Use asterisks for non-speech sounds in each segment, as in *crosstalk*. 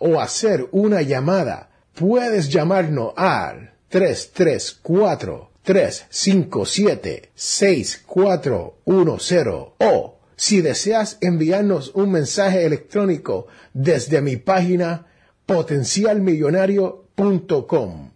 o hacer una llamada, puedes llamarnos al 334-357-6410 o si deseas enviarnos un mensaje electrónico desde mi página potencialmillonario.com.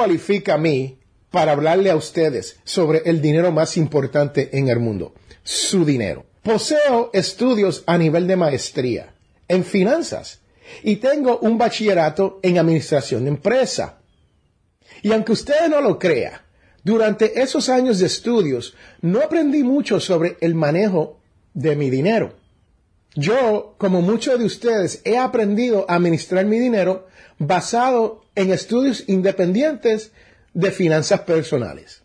cualifica a mí para hablarle a ustedes sobre el dinero más importante en el mundo? Su dinero. Poseo estudios a nivel de maestría en finanzas y tengo un bachillerato en administración de empresa. Y aunque usted no lo crea, durante esos años de estudios no aprendí mucho sobre el manejo de mi dinero. Yo, como muchos de ustedes, he aprendido a administrar mi dinero basado en estudios independientes de finanzas personales,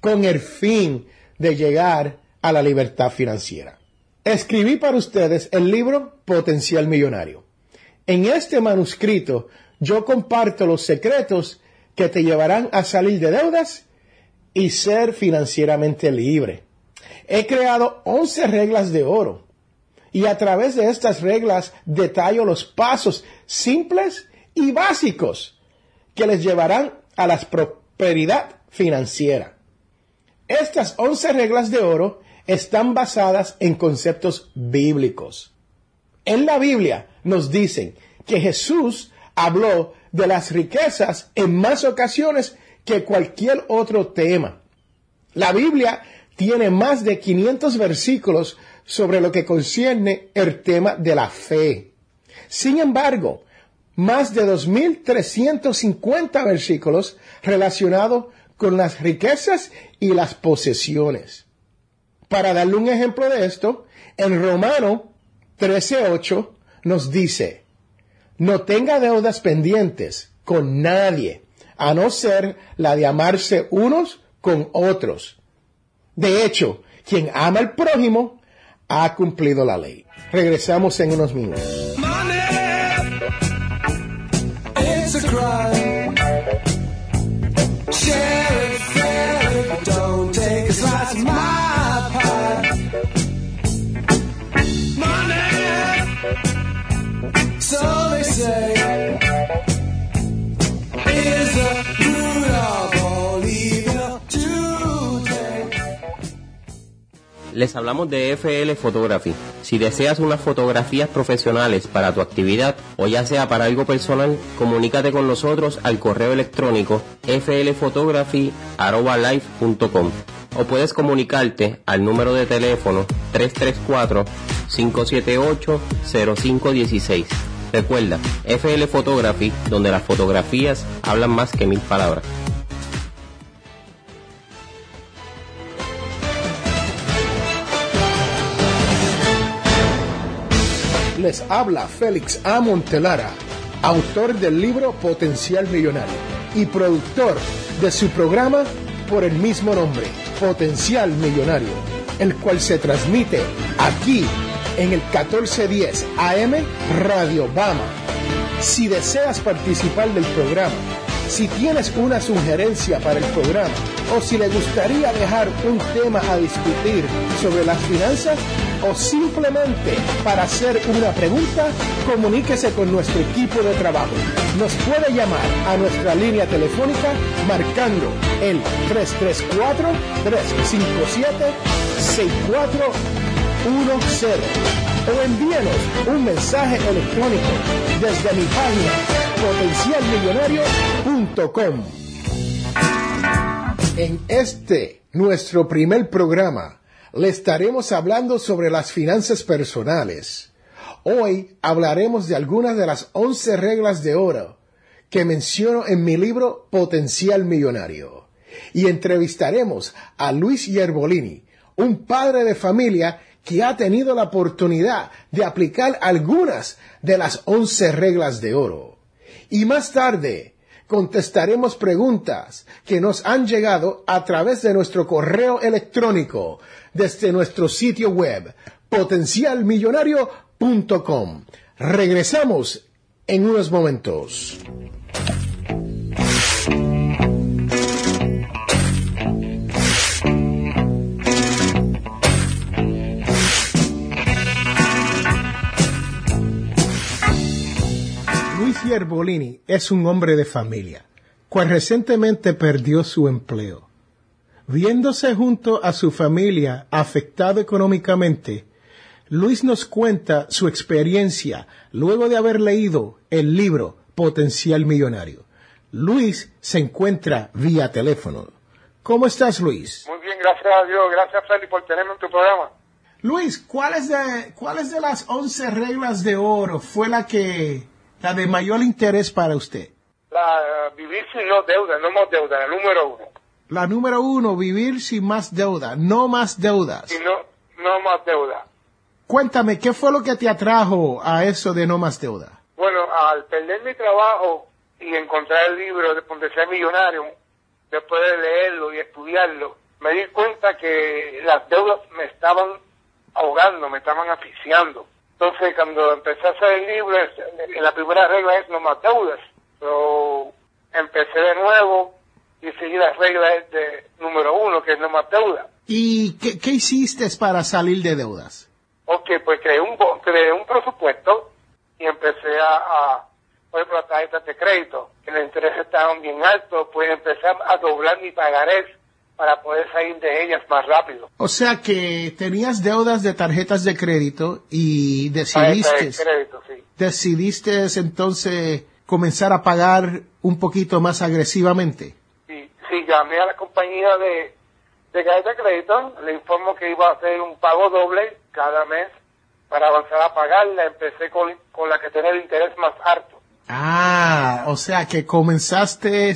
con el fin de llegar a la libertad financiera. Escribí para ustedes el libro Potencial Millonario. En este manuscrito yo comparto los secretos que te llevarán a salir de deudas y ser financieramente libre. He creado 11 reglas de oro y a través de estas reglas detallo los pasos simples y básicos que les llevarán a la prosperidad financiera. Estas 11 reglas de oro están basadas en conceptos bíblicos. En la Biblia nos dicen que Jesús habló de las riquezas en más ocasiones que cualquier otro tema. La Biblia tiene más de 500 versículos sobre lo que concierne el tema de la fe. Sin embargo, más de 2.350 versículos relacionados con las riquezas y las posesiones. Para darle un ejemplo de esto, en Romano 13.8 nos dice, no tenga deudas pendientes con nadie, a no ser la de amarse unos con otros. De hecho, quien ama al prójimo ha cumplido la ley. Regresamos en unos minutos. Les hablamos de FL Photography si deseas unas fotografías profesionales para tu actividad o ya sea para algo personal, comunícate con nosotros al correo electrónico flphotography.com o puedes comunicarte al número de teléfono 334-578-0516. Recuerda, FL Photography, donde las fotografías hablan más que mil palabras. Les habla Félix A. Montelara, autor del libro Potencial Millonario y productor de su programa por el mismo nombre, Potencial Millonario, el cual se transmite aquí en el 1410 AM Radio Bama. Si deseas participar del programa, si tienes una sugerencia para el programa o si le gustaría dejar un tema a discutir sobre las finanzas, o simplemente para hacer una pregunta, comuníquese con nuestro equipo de trabajo. Nos puede llamar a nuestra línea telefónica marcando el 334-357-6410 o envíenos un mensaje electrónico desde mi página potencialmillonario.com. En este, nuestro primer programa, le estaremos hablando sobre las finanzas personales. Hoy hablaremos de algunas de las 11 reglas de oro que menciono en mi libro Potencial Millonario. Y entrevistaremos a Luis Yerbolini, un padre de familia que ha tenido la oportunidad de aplicar algunas de las 11 reglas de oro. Y más tarde contestaremos preguntas que nos han llegado a través de nuestro correo electrónico desde nuestro sitio web potencialmillonario.com. Regresamos en unos momentos. Luis Yerbolini es un hombre de familia, cual recientemente perdió su empleo. Viéndose junto a su familia afectado económicamente, Luis nos cuenta su experiencia luego de haber leído el libro Potencial Millonario. Luis se encuentra vía teléfono. ¿Cómo estás, Luis? Muy bien, gracias a Dios. Gracias, Feli, por tenerme en tu programa. Luis, ¿cuáles de, ¿cuáles de las 11 reglas de oro fue la que, la de mayor interés para usted? La, uh, vivir sin no deuda, no más deuda, la número uno. La número uno, vivir sin más deuda, no más deudas. Y no, no más deuda. Cuéntame, ¿qué fue lo que te atrajo a eso de no más deuda? Bueno, al perder mi trabajo y encontrar el libro de Potencial Millonario, después de leerlo y estudiarlo, me di cuenta que las deudas me estaban ahogando, me estaban asfixiando. Entonces, cuando empecé a hacer el libro, la primera regla es no más deudas. Pero empecé de nuevo y seguí la regla de número uno, que es no más deuda. ¿Y qué, qué hiciste para salir de deudas? Ok, pues creé un, creé un presupuesto y empecé a, a por ejemplo, las tarjetas de crédito, que los intereses estaban bien altos, pues empecé a doblar mi pagarés para poder salir de ellas más rápido. O sea que tenías deudas de tarjetas de crédito y decidiste, de crédito, sí. decidiste entonces comenzar a pagar un poquito más agresivamente. Sí, sí, llamé a la compañía de, de tarjeta de crédito, le informo que iba a hacer un pago doble cada mes para avanzar a pagarla. Empecé con, con la que tenía el interés más alto. Ah, o sea que comenzaste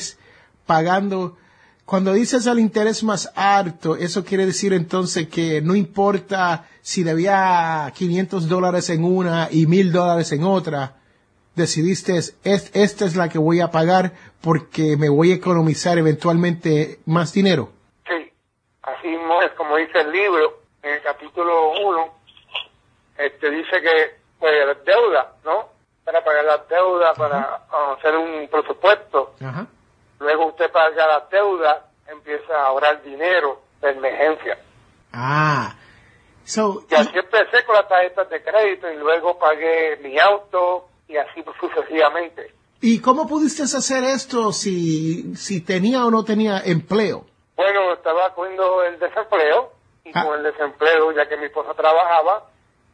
pagando. Cuando dices el interés más alto, eso quiere decir entonces que no importa si debía 500 dólares en una y 1000 dólares en otra, decidiste, es, esta es la que voy a pagar porque me voy a economizar eventualmente más dinero. Sí, así es como dice el libro, en el capítulo 1, este, dice que pues, las deudas, ¿no? Para pagar las deudas, para uh, hacer un presupuesto. Ajá. Luego usted paga las deudas, empieza a ahorrar dinero de emergencia. Ah, so, Y así empecé con las tarjetas de crédito y luego pagué mi auto y así sucesivamente. ¿y cómo pudiste hacer esto si, si tenía o no tenía empleo? Bueno, estaba cogiendo el desempleo y Ah. con el desempleo, ya que mi esposa trabajaba,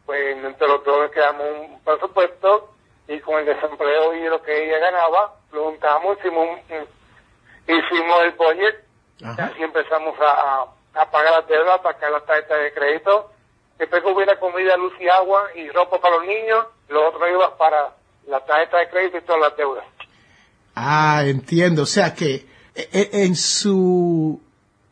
pues entre los dos quedamos un presupuesto y con el desempleo y lo que ella ganaba, lo juntamos, hicimos, un- un- hicimos el budget Ajá. así empezamos a, pagar las deudas, a pagar las tarjetas de crédito. Después que hubiera comida, luz y agua y ropa para los niños, lo otro iba para la tarjeta de crédito y todas las deudas. Ah, entiendo. O sea que e- e- en su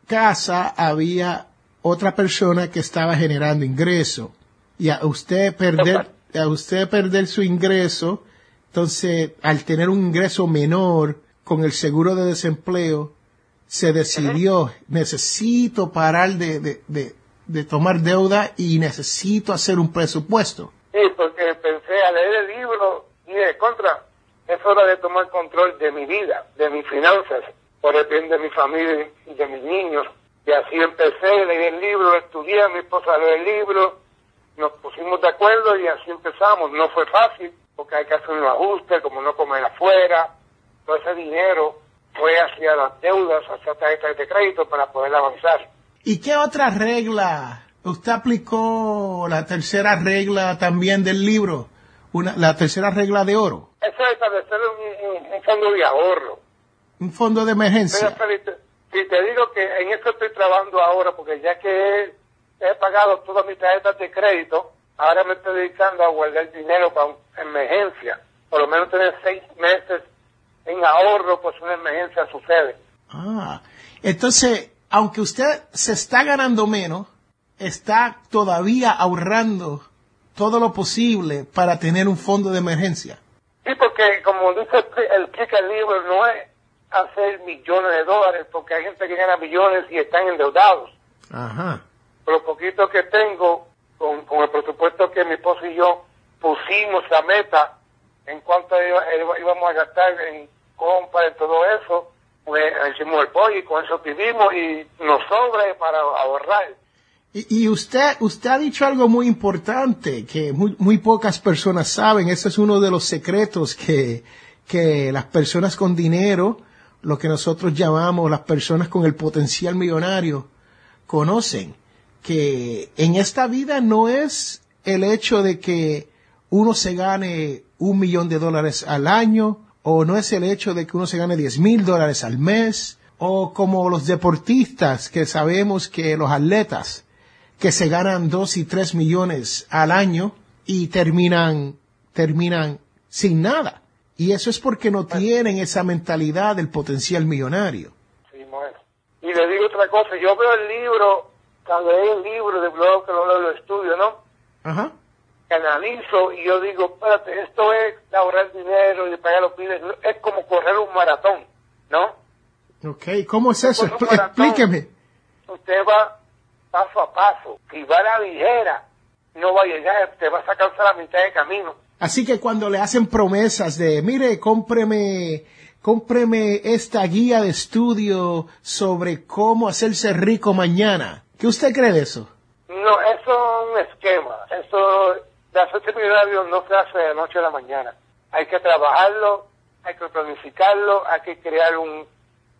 casa había otra persona que estaba generando ingreso y a usted perder a usted perder su ingreso, entonces al tener un ingreso menor con el seguro de desempleo se decidió necesito parar de, de, de, tomar deuda y necesito hacer un presupuesto. Sí, porque pensé a leer el libro y de contra, es hora de tomar control de mi vida, de mis finanzas, por el bien de mi familia y de mis niños. Y así empecé, leí el libro, estudié, mi esposa leyó el libro, nos pusimos de acuerdo y así empezamos. No fue fácil, porque hay que hacer un ajuste, como no comer afuera, todo ese dinero fue hacia las deudas, hacia tarjetas de crédito para poder avanzar. ¿Y qué otra regla? ¿Usted aplicó la tercera regla también del libro? Una, la tercera regla de oro. Eso es establecer un, un- un fondo de ahorro. Un fondo de emergencia. Si te digo que en eso estoy trabajando ahora, porque ya que he, he pagado todas mis tarjetas de crédito, ahora me estoy dedicando a guardar dinero para emergencia, por lo menos tener seis meses en ahorro, pues una emergencia sucede. Ah, entonces, aunque usted se está ganando menos, está todavía ahorrando todo lo posible para tener un fondo de emergencia. Sí, porque como dice el, el libro, no es hacer millones de dólares, porque hay gente que gana millones y están endeudados. Ajá. Por lo poquito que tengo, con, con el presupuesto que mi esposo y yo pusimos la meta en cuanto íbamos a gastar en compra y todo eso, pues hicimos el pollo y con eso vivimos y nos sobra para ahorrar. Y, usted, usted ha dicho algo muy importante que muy, muy pocas personas saben. Ese es uno de los secretos que, que las personas con dinero, lo que nosotros llamamos las personas con el potencial millonario, conocen. Que en esta vida no es el hecho de que uno se gane un millón de dólares al año, o no es el hecho de que uno se gane diez mil dólares al mes, o como los deportistas que sabemos que los atletas, que se ganan dos y tres millones al año y terminan, terminan sin nada. Y eso es porque no tienen esa mentalidad del potencial millonario. Sí, bueno. Y le digo otra cosa, yo veo el libro, cuando hay el libro de blog, que lo estudio, ¿no? Ajá. Analizo y yo digo, espérate, esto es ahorrar dinero y pagar los pibes, es como correr un maratón, ¿no? Ok, ¿cómo es eso? Explíqueme. Usted va paso a paso. Si va a la ligera, no va a llegar, te vas a cansar a mitad de camino. Así que cuando le hacen promesas de, mire, cómpreme, cómpreme esta guía de estudio sobre cómo hacerse rico mañana, ¿qué usted cree de eso? No, eso es un esquema. Eso de hacerse millonario no se hace de noche a la mañana. Hay que trabajarlo, hay que planificarlo, hay que crear un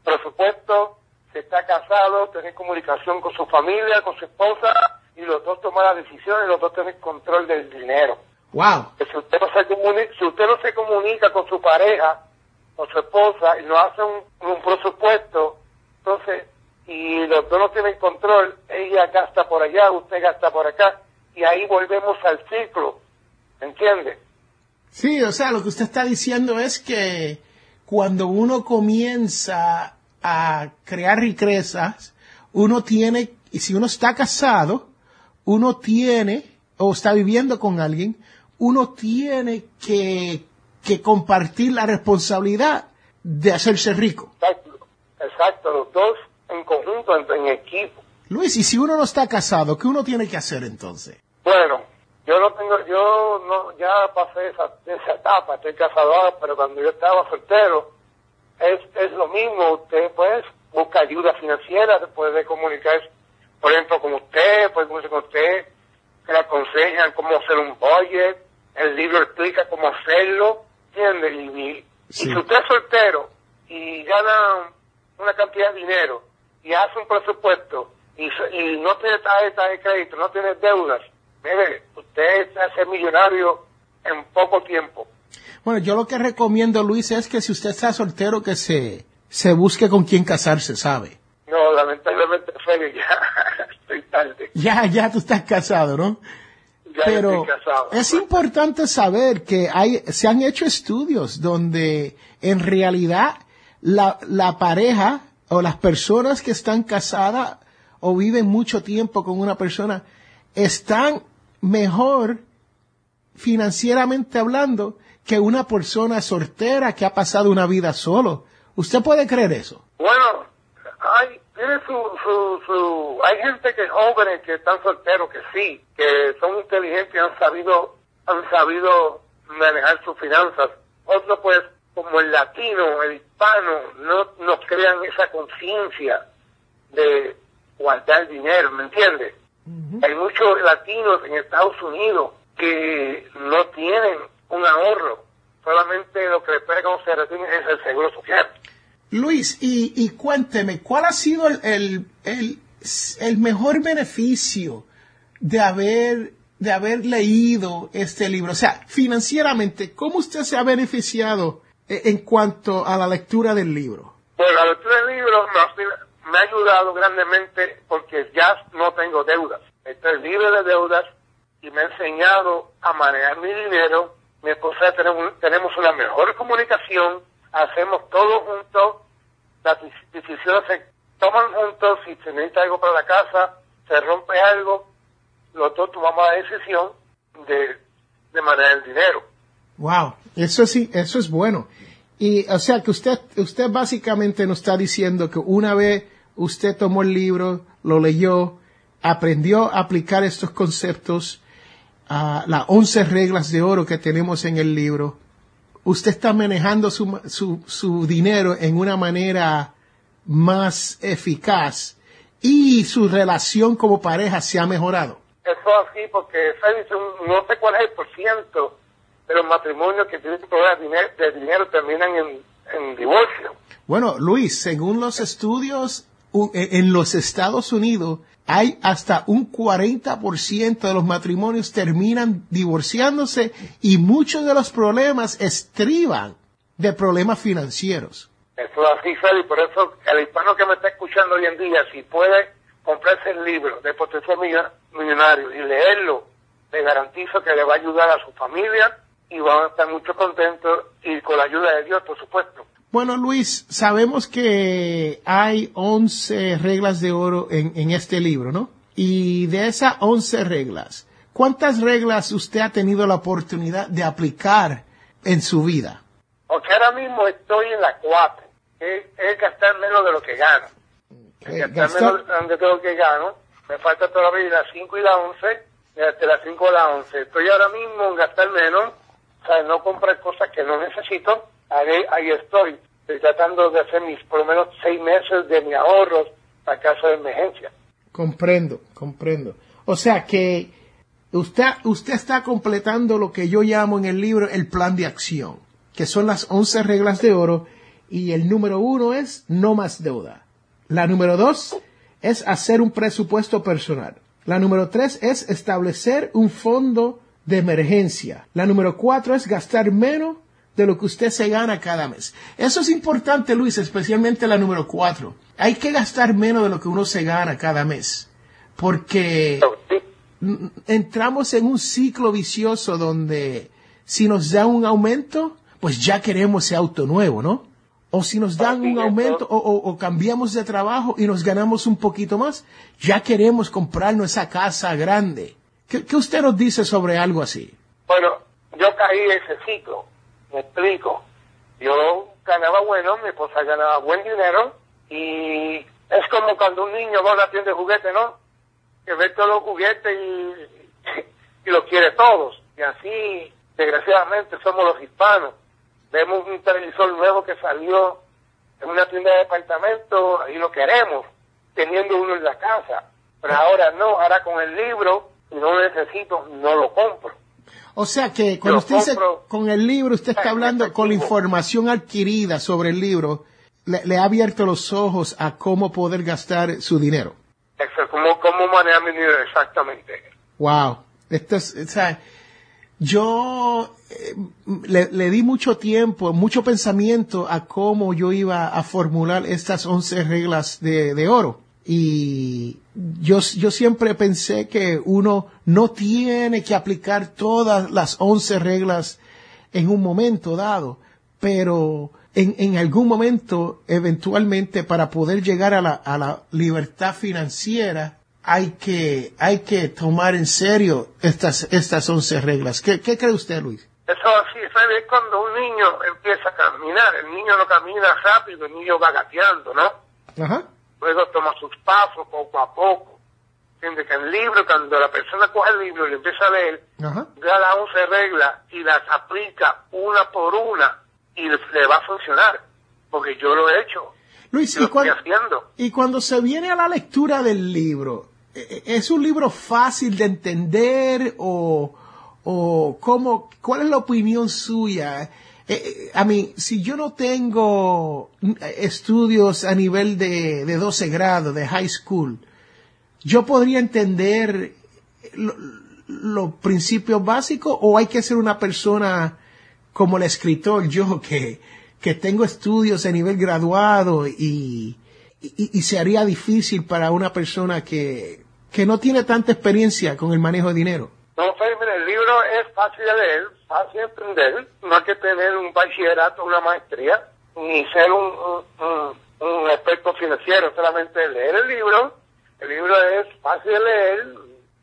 presupuesto, se está casado, tener comunicación con su familia, con su esposa, y los dos tomar la decisión y los dos tener control del dinero. Wow. si usted no se comunica, si usted no se comunica con su pareja, con su esposa, y no hace un, un presupuesto, entonces, y los dos no tienen control, ella gasta por allá, usted gasta por acá, y ahí volvemos al ciclo, ¿entiende? Sí, o sea, lo que usted está diciendo es que cuando uno comienza a crear riquezas, uno tiene, y si uno está casado, uno tiene, o está viviendo con alguien, uno tiene que, que compartir la responsabilidad de hacerse rico. Exacto, exacto, los dos en conjunto, en, equipo. Luis, y si uno no está casado, ¿qué uno tiene que hacer entonces? Bueno, yo no tengo, yo no, ya pasé esa, esa etapa, estoy casado ahora, pero cuando yo estaba soltero, es, es lo mismo, usted pues busca ayuda financiera, puede comunicar, por ejemplo, con usted, puede comunicarse con usted, que le aconsejan cómo hacer un budget, el libro explica cómo hacerlo, ¿entiende? Y, si usted es soltero y gana una cantidad de dinero y hace un presupuesto y, y no tiene tarjeta de crédito, no tiene deudas, mire, usted se hace millonario en poco tiempo. Bueno, yo lo que recomiendo, Luis, es que si usted está soltero, que se, se busque con quién casarse, ¿sabe? No, lamentablemente, Fede, *laughs* ya estoy tarde. Ya, ya tú estás casado, ¿no? Ya Pero estoy casado. es importante saber que hay, se han hecho estudios donde en realidad la, la pareja o las personas que están casadas o viven mucho tiempo con una persona están mejor financieramente hablando que una persona soltera que ha pasado una vida solo. ¿Usted puede creer eso? Bueno, hay, tiene su, su, su, hay gente que es jóvenes que están solteros, que sí, que son inteligentes han sabido, han sabido manejar sus finanzas. Otros pues, como el latino, el hispano, no, no crean esa conciencia de guardar dinero, ¿me Hay muchos latinos en Estados Unidos que no tienen un ahorro. Solamente lo que le puede conocer es el seguro social. Luis, y, y cuénteme, ¿cuál ha sido el, el, el, el, mejor beneficio de haber, de haber leído este libro? O sea, financieramente, ¿cómo usted se ha beneficiado en cuanto a la lectura del libro? Bueno, la lectura del libro me, me ha ayudado grandemente porque ya no tengo deudas. Estoy libre de deudas y me ha enseñado a manejar mi dinero. Mi esposa tenemos, una mejor comunicación, hacemos todo juntos, las decisiones se toman juntos, si se necesita algo para la casa, se rompe algo, los dos tomamos la decisión de, de manejar el dinero. Wow, eso sí, eso es bueno. Y, o sea, que usted, usted básicamente nos está diciendo que una vez usted tomó el libro, lo leyó, aprendió a aplicar estos conceptos, a las once reglas de oro que tenemos en el libro, usted está manejando su, su, su dinero en una manera más eficaz y su relación como pareja se ha mejorado. Eso así, porque no sé cuál es el por ciento de los matrimonios que tienen problemas de dinero, terminan en, en divorcio. Bueno, Luis, según los estudios e, en los Estados Unidos, hay hasta un 40% de los matrimonios terminan divorciándose y muchos de los problemas estriban de problemas financieros. Eso es así, Feli, por eso el hispano que me está escuchando hoy en día, si puede comprarse el libro de Potencial Millonario y leerlo, le garantizo que le va a ayudar a su familia y van a estar mucho contentos y con la ayuda de Dios, por supuesto. Bueno, Luis, sabemos que hay 11 reglas de oro en, en este libro, ¿no? Y de esas 11 reglas, ¿cuántas reglas usted ha tenido la oportunidad de aplicar en su vida? Porque ahora mismo estoy en la 4, que es gastar menos de lo que gano. gastar, menos de lo que gano. Me falta todavía la 5 y la 11, de la 5 a la 11. Estoy ahora mismo en gastar menos, o sea, no comprar cosas que no necesito ahí, estoy, tratando de hacer mis por lo menos seis meses de mi ahorros para caso de emergencia. Comprendo, comprendo. O sea que usted, usted está completando lo que yo llamo en el libro el plan de acción, que son las once reglas de oro, y el número uno es no más deuda. La número dos es hacer un presupuesto personal. La número tres es establecer un fondo de emergencia. La número cuatro es gastar menos de lo que usted se gana cada mes. Eso es importante, Luis, especialmente la número cuatro. Hay que gastar menos de lo que uno se gana cada mes, porque entramos en un ciclo vicioso donde si nos dan un aumento, pues ya queremos ese auto nuevo, ¿no? O si nos dan un aumento o, cambiamos de trabajo y nos ganamos un poquito más, ya queremos comprarnos esa casa grande. ¿Qué, ¿Qué, usted nos dice sobre algo así? Bueno, yo caí en ese ciclo. Me explico. Yo ganaba bueno, mi esposa ganaba buen dinero y es como cuando un niño va a una tienda de juguetes, ¿no? Que ve todos los juguetes y, *laughs* y los quiere todos. Y así, desgraciadamente, somos los hispanos. Vemos un televisor nuevo que salió en una tienda de departamento y lo queremos, teniendo uno en la casa. Pero ahora no, ahora con el libro, y no lo necesito, no lo compro. O sea que cuando usted dice con el libro, usted está *laughs* hablando con la información adquirida sobre el libro, le, ha abierto los ojos a cómo poder gastar su dinero. Exacto, cómo, cómo manejar mi dinero, exactamente. Wow. Esto es, o sea, yo eh, le, le, di mucho tiempo, mucho pensamiento a cómo yo iba a formular estas 11 reglas de, de oro. Y yo, yo siempre pensé que uno no tiene que aplicar todas las once reglas en un momento dado, pero en, en algún momento, eventualmente, para poder llegar a la, a la libertad financiera, hay que, hay que tomar en serio estas, estas once reglas. ¿Qué, qué cree usted, Luis? Eso así, ¿sabe? Cuando un niño empieza a caminar, el niño no camina rápido, el niño va gateando, ¿no? Ajá luego toma sus pasos poco a poco. Entiende que el libro, cuando la persona coge el libro y empieza a leer, Ajá. da las 11 reglas y las aplica una por una y le va a funcionar. Porque yo lo he hecho. Luis, y, cuando, y cuando se viene a la lectura del libro, ¿e, e, ¿es un libro fácil de entender o, o cómo, cuál es la opinión suya? Eh, a mí, si yo no tengo estudios a nivel de, de 12 grados, de high school, yo podría entender los principios básicos o hay que ser una persona como el escritor, yo *laughs* que, que tengo estudios a nivel graduado y, y, y, se haría difícil para una persona que, que no tiene tanta experiencia con el manejo de dinero. No, mire, el libro es fácil de leer, fácil de entender, no hay que tener un bachillerato, una maestría, ni ser un, un, un experto financiero, solamente leer el libro. El libro es fácil de leer,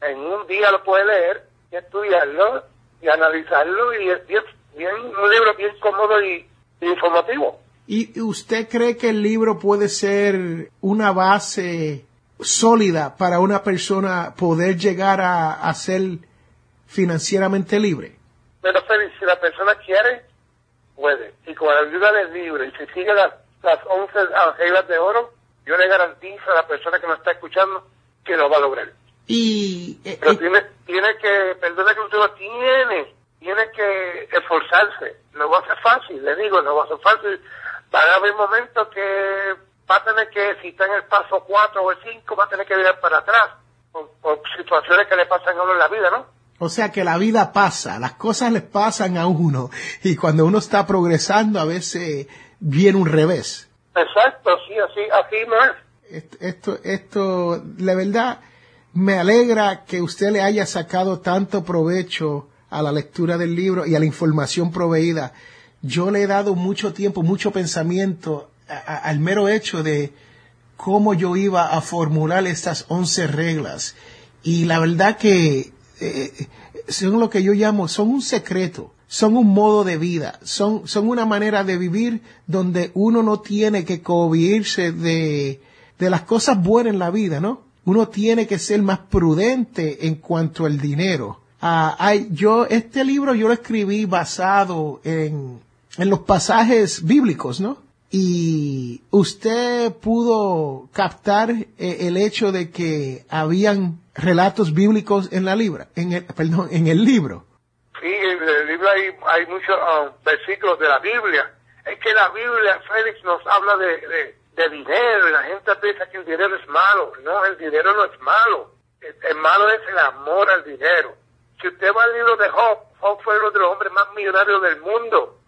en un día lo puede leer y estudiarlo y analizarlo y es bien, un libro bien cómodo y, y informativo. ¿Y usted cree que el libro puede ser una base sólida para una persona poder llegar a, a ser financieramente libre? Pero Félix, si la persona quiere, puede. Y con la ayuda del libro y si sigue las, las 11 reglas de oro, yo le garantizo a la persona que me está escuchando que lo va a lograr. Y, eh, Pero y- tiene, tiene que, perdona que usted lo tiene, tiene que esforzarse. No va a ser fácil, le digo, no va a ser fácil. Van a haber momentos que va a tener que, si está en el paso 4 o el 5, va a tener que mirar para atrás. Por, por situaciones que le pasan a uno en la vida, ¿no? O sea que la vida pasa, las cosas le pasan a uno y cuando uno está progresando a veces viene un revés. Exacto, sí, así, así es. Esto, esto, esto, la verdad, me alegra que usted le haya sacado tanto provecho a la lectura del libro y a la información proveída. Yo le he dado mucho tiempo, mucho pensamiento a- a- al mero hecho de cómo yo iba a formular estas 11 reglas. Y la verdad que eh, son lo que yo llamo, son un secreto, son un modo de vida, son, son una manera de vivir donde uno no tiene que cohibirse de, de las cosas buenas en la vida, ¿no? Uno tiene que ser más prudente en cuanto al dinero. Ah, yo, este libro yo lo escribí basado en, en los pasajes bíblicos, ¿no? Y usted pudo captar eh, el hecho de que habían relatos bíblicos en la libra, en el, perdón, en el libro. Sí, en el libro hay, hay muchos ah, versículos de la Biblia. Es que la Biblia, Félix, nos habla de, de, de dinero y la gente piensa que el dinero es malo. No, el dinero no es malo. El, el malo es el amor al dinero. Si usted va al libro de Job, Job fue uno de los hombres más millonarios del mundo.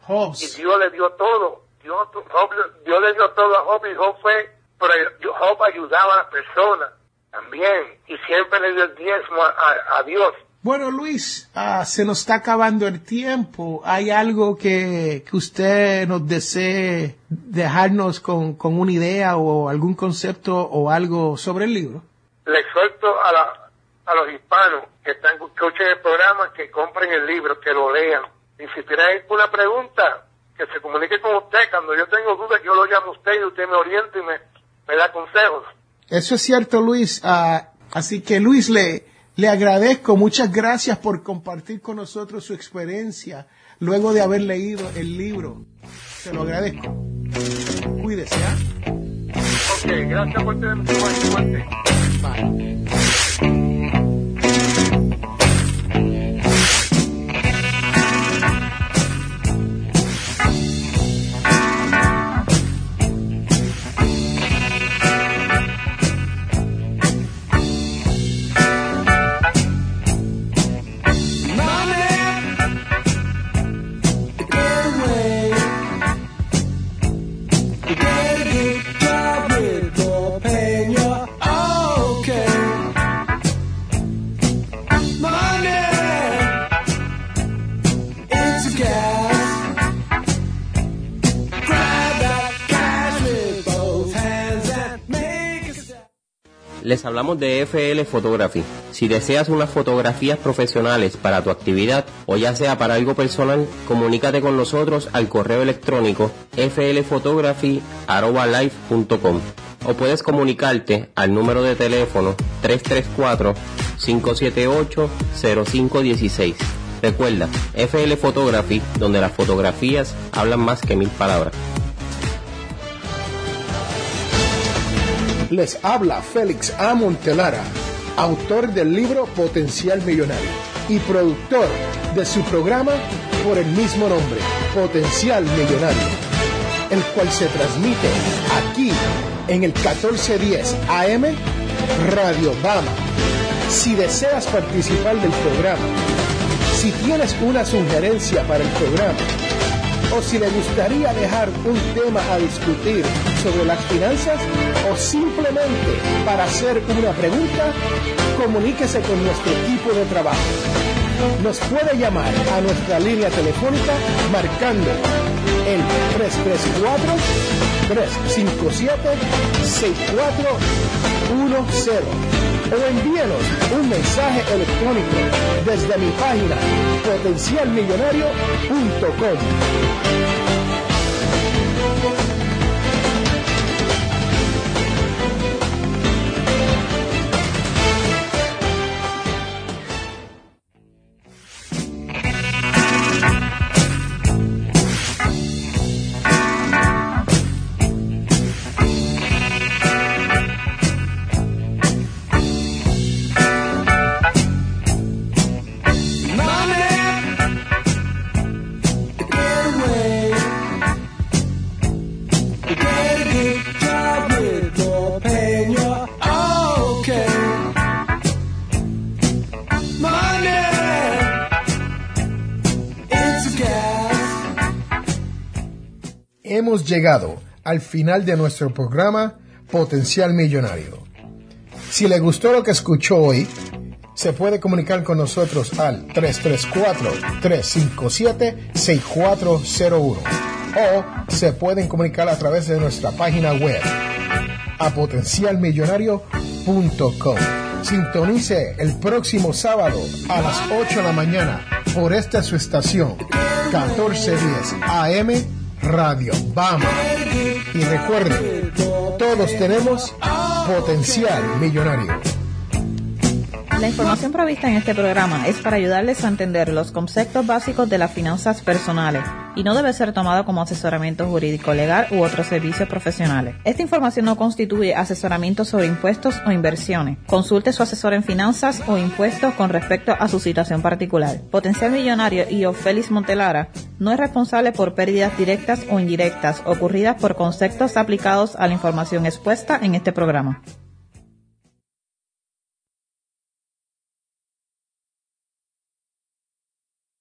Y. Dios le dio todo. Dios, Job, Dios le dio todo a Job y Job fue, pero Job ayudaba a las personas también. Y siempre le dio el diezmo a, Dios. Bueno, Luis, ah, se nos está acabando el tiempo. ¿Hay algo que, que usted nos desee dejarnos con, con una idea o algún concepto o algo sobre el libro? le exhorto a, la, a los hispanos que están que escuchen el programa que compren el libro, que lo lean. Y si tienen alguna pregunta, que se comunique con usted. Cuando yo tengo dudas, yo lo llamo a usted y usted me orienta y me, me da consejos. Eso es cierto, Luis. Ah, así que, Luis, le, le agradezco. Muchas gracias por compartir con nosotros su experiencia luego de haber leído el libro. Se lo agradezco. Cuídese, ¿ah? Ok, gracias por tenerme. Bye. Les hablamos de FL Photography. Si deseas unas fotografías profesionales para tu actividad o ya sea para algo personal, comunícate con nosotros al correo electrónico flphotography@live.com o puedes comunicarte al número de teléfono 334-578-0516. Recuerda, FL Photography, donde las fotografías hablan más que mil palabras. Les habla Félix A. Montelara, autor del libro Potencial Millonario y productor de su programa por el mismo nombre, Potencial Millonario, el cual se transmite aquí en el 1410 AM Radio Bama. Si deseas participar del programa, si tienes una sugerencia para el programa, o si le gustaría dejar un tema a discutir sobre las finanzas simplemente para hacer una pregunta, comuníquese con nuestro equipo de trabajo. Nos puede llamar a nuestra línea telefónica marcando el 334-357-6410 o envíenos un mensaje electrónico desde mi página potencialmillonario.com. Hemos llegado al final de nuestro programa Potencial Millonario. Si le gustó lo que escuchó hoy, se puede comunicar con nosotros al 334-357-6401 o se pueden comunicar a través de nuestra página web a potencialmillonario.com. Sintonice el próximo sábado a las 8 de la mañana por esta su estación 1410 AM Radio Bama. Y recuerden, todos tenemos potencial millonario. La información provista en este programa es para ayudarles a entender los conceptos básicos de las finanzas personales y no debe ser tomado como asesoramiento jurídico legal u otros servicios profesionales. Esta información no constituye asesoramiento sobre impuestos o inversiones. Consulte su asesor en finanzas o impuestos con respecto a su situación particular. Potencial Millonario y Félix Montelara no es responsable por pérdidas directas o indirectas ocurridas por conceptos aplicados a la información expuesta en este programa.